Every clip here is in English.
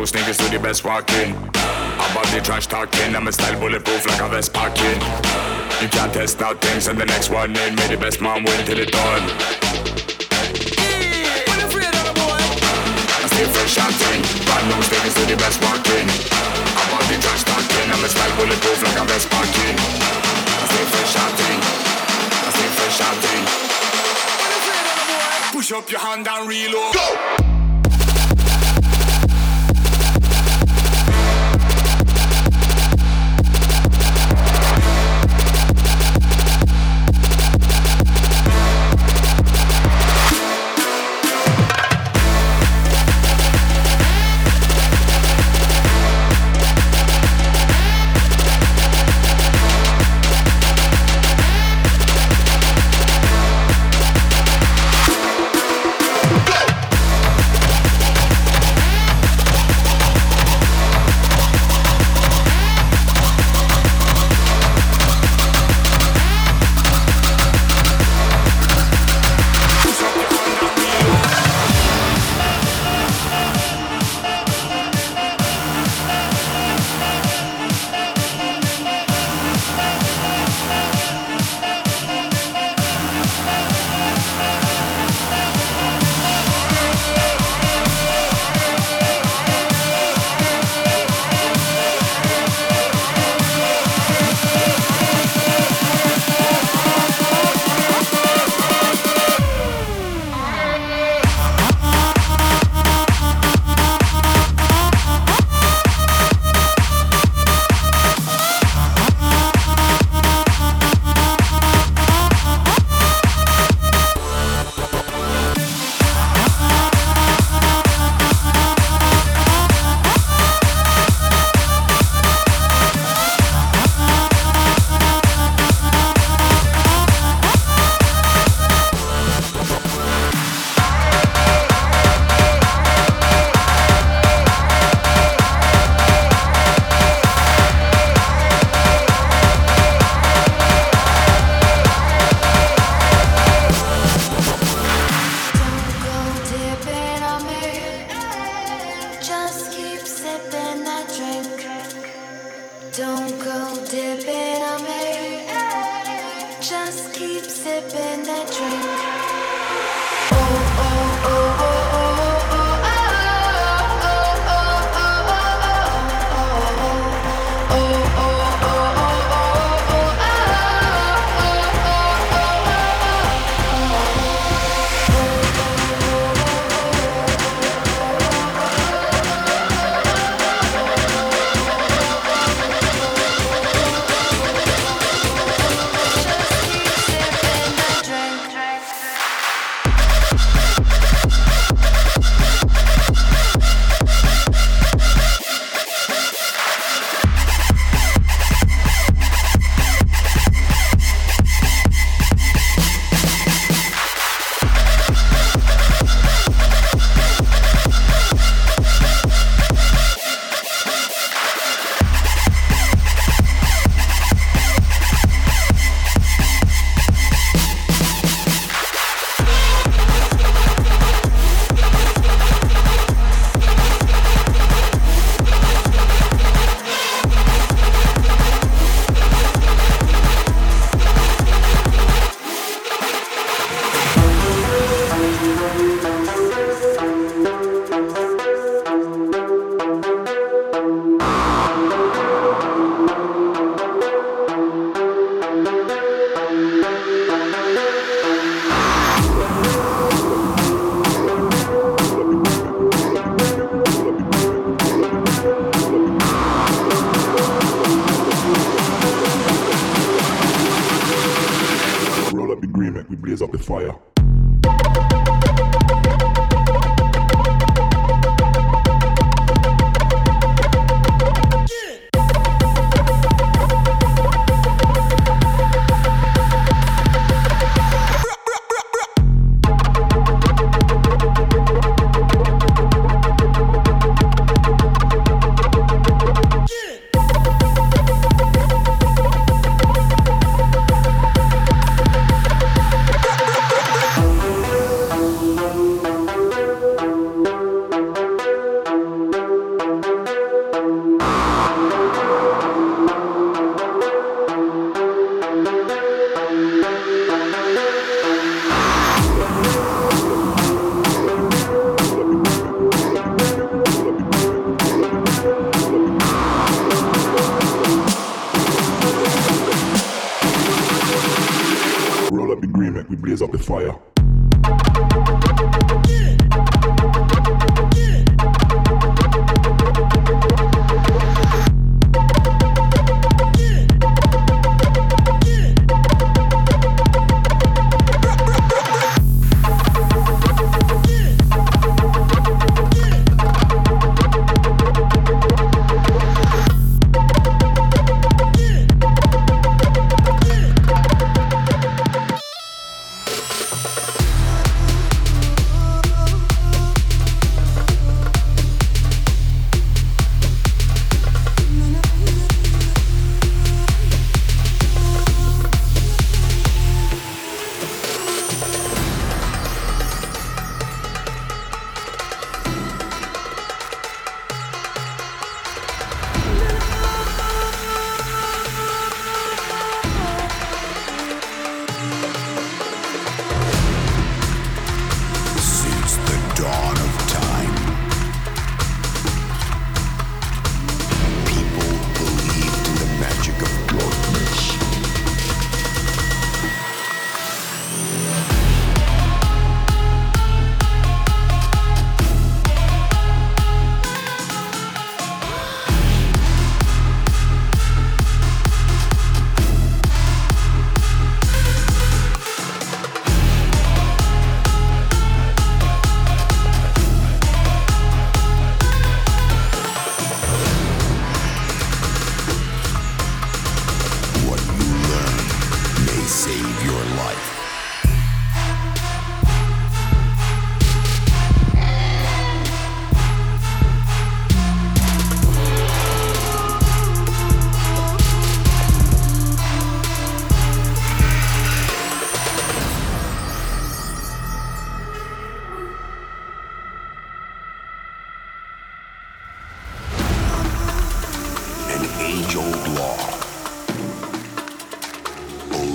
New sneakers to the best walking. About the trash talking, I'm a style bulletproof like a vest packing. You can't test out things, and the next one in, may the best man win till it done. Fresh and thing. Brand new sneakers to the best walking. About the trash talking, I'm a style bulletproof like a vest packing. I stay fresh and thing. I stay fresh and thing. Push up your hand and reload. Go!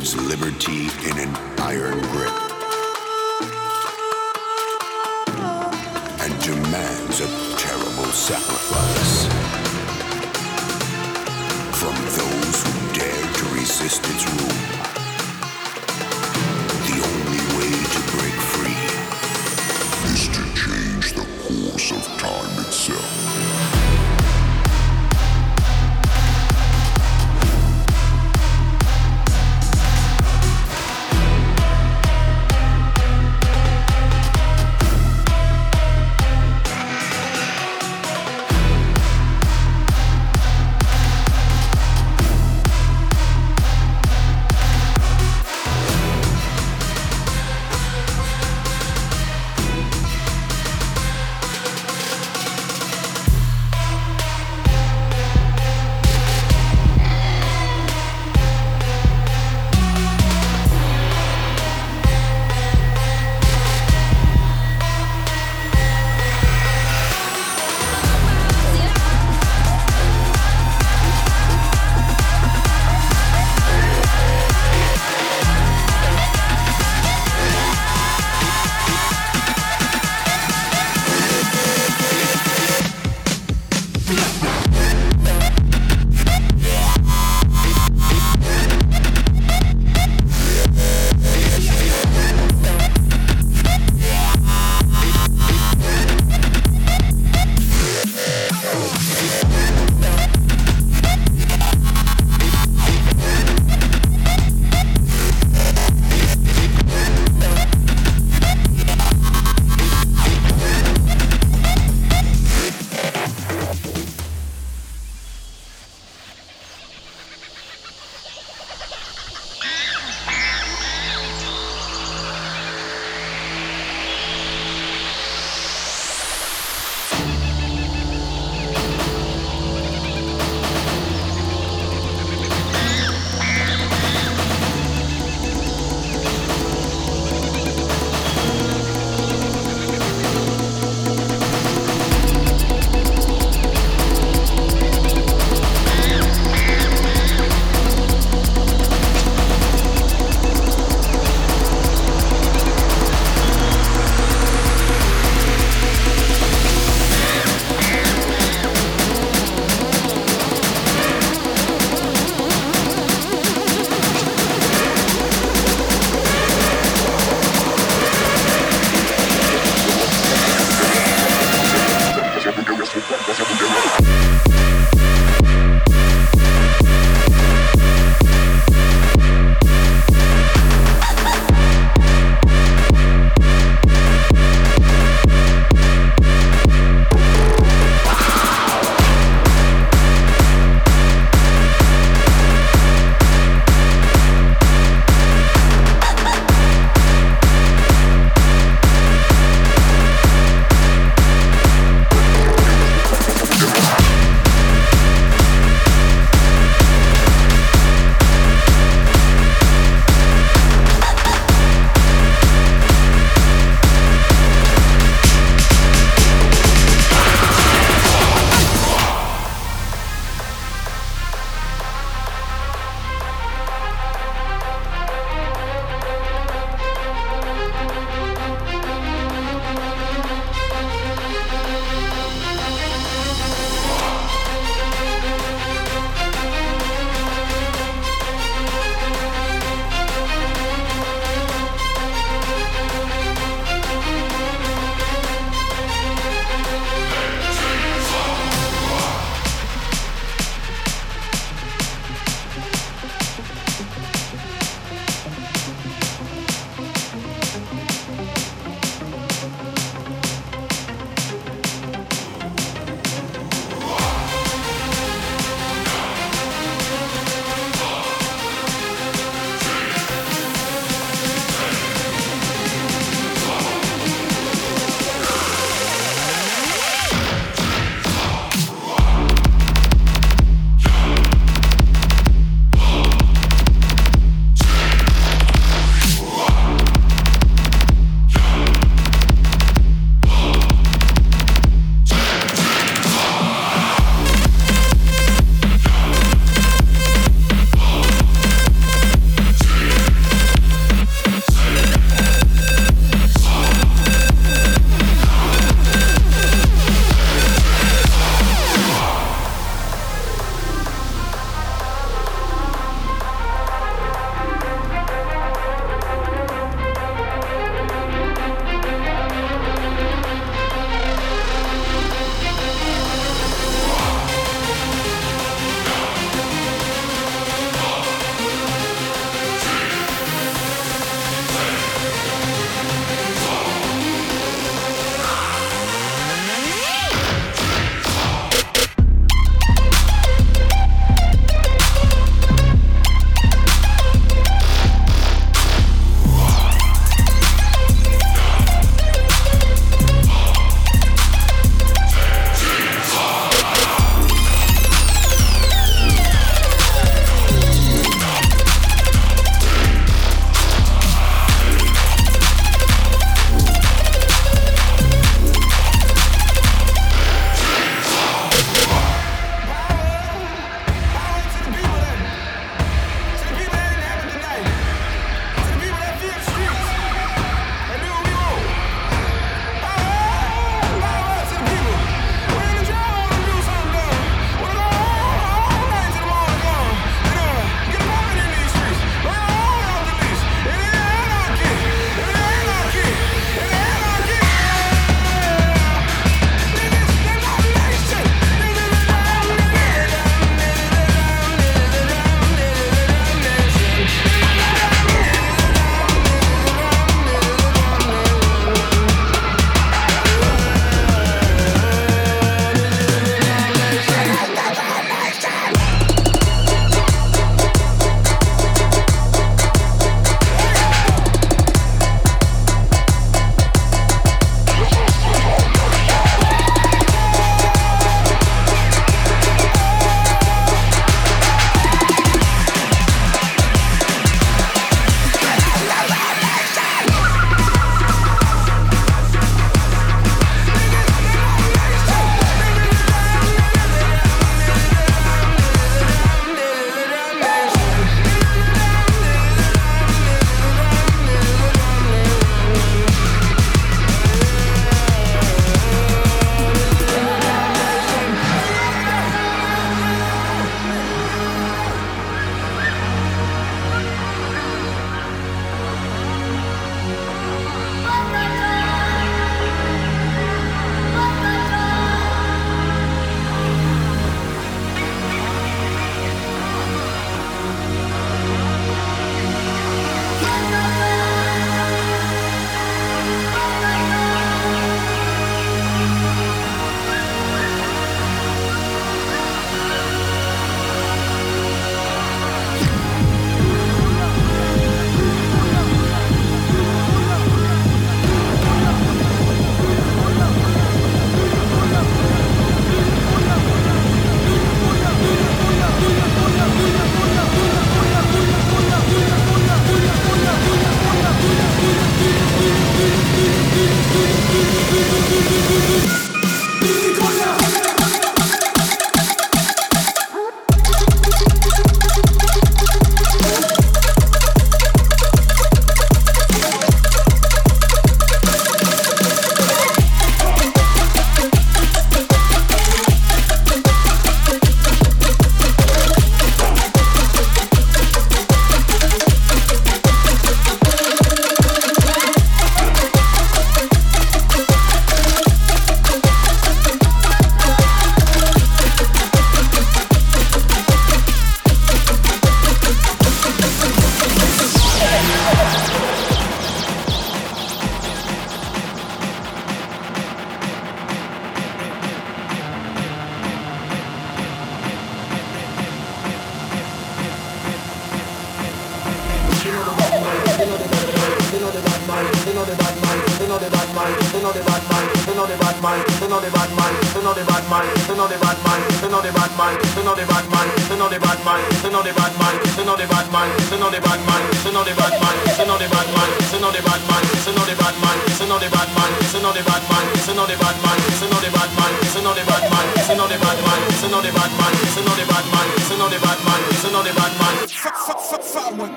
Holds liberty in an iron grip and demands a terrible sacrifice from those who dare to resist its rule. The only way to break free is to change the course of time itself.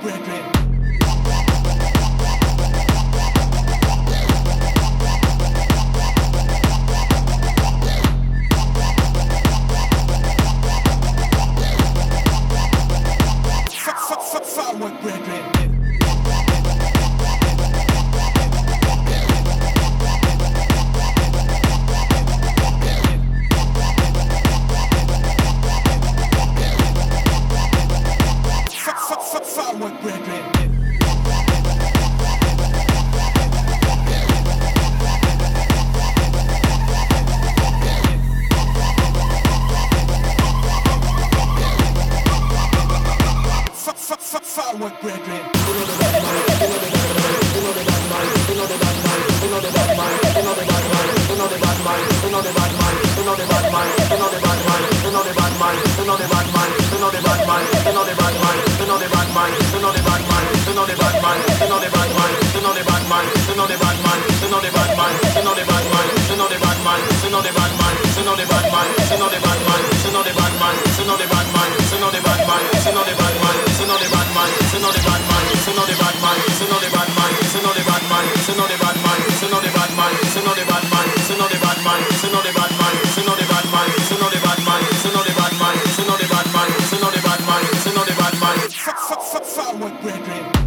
brethren. It's another bad man. It's another bad man. It's another bad man. It's another bad man. forward, brethren.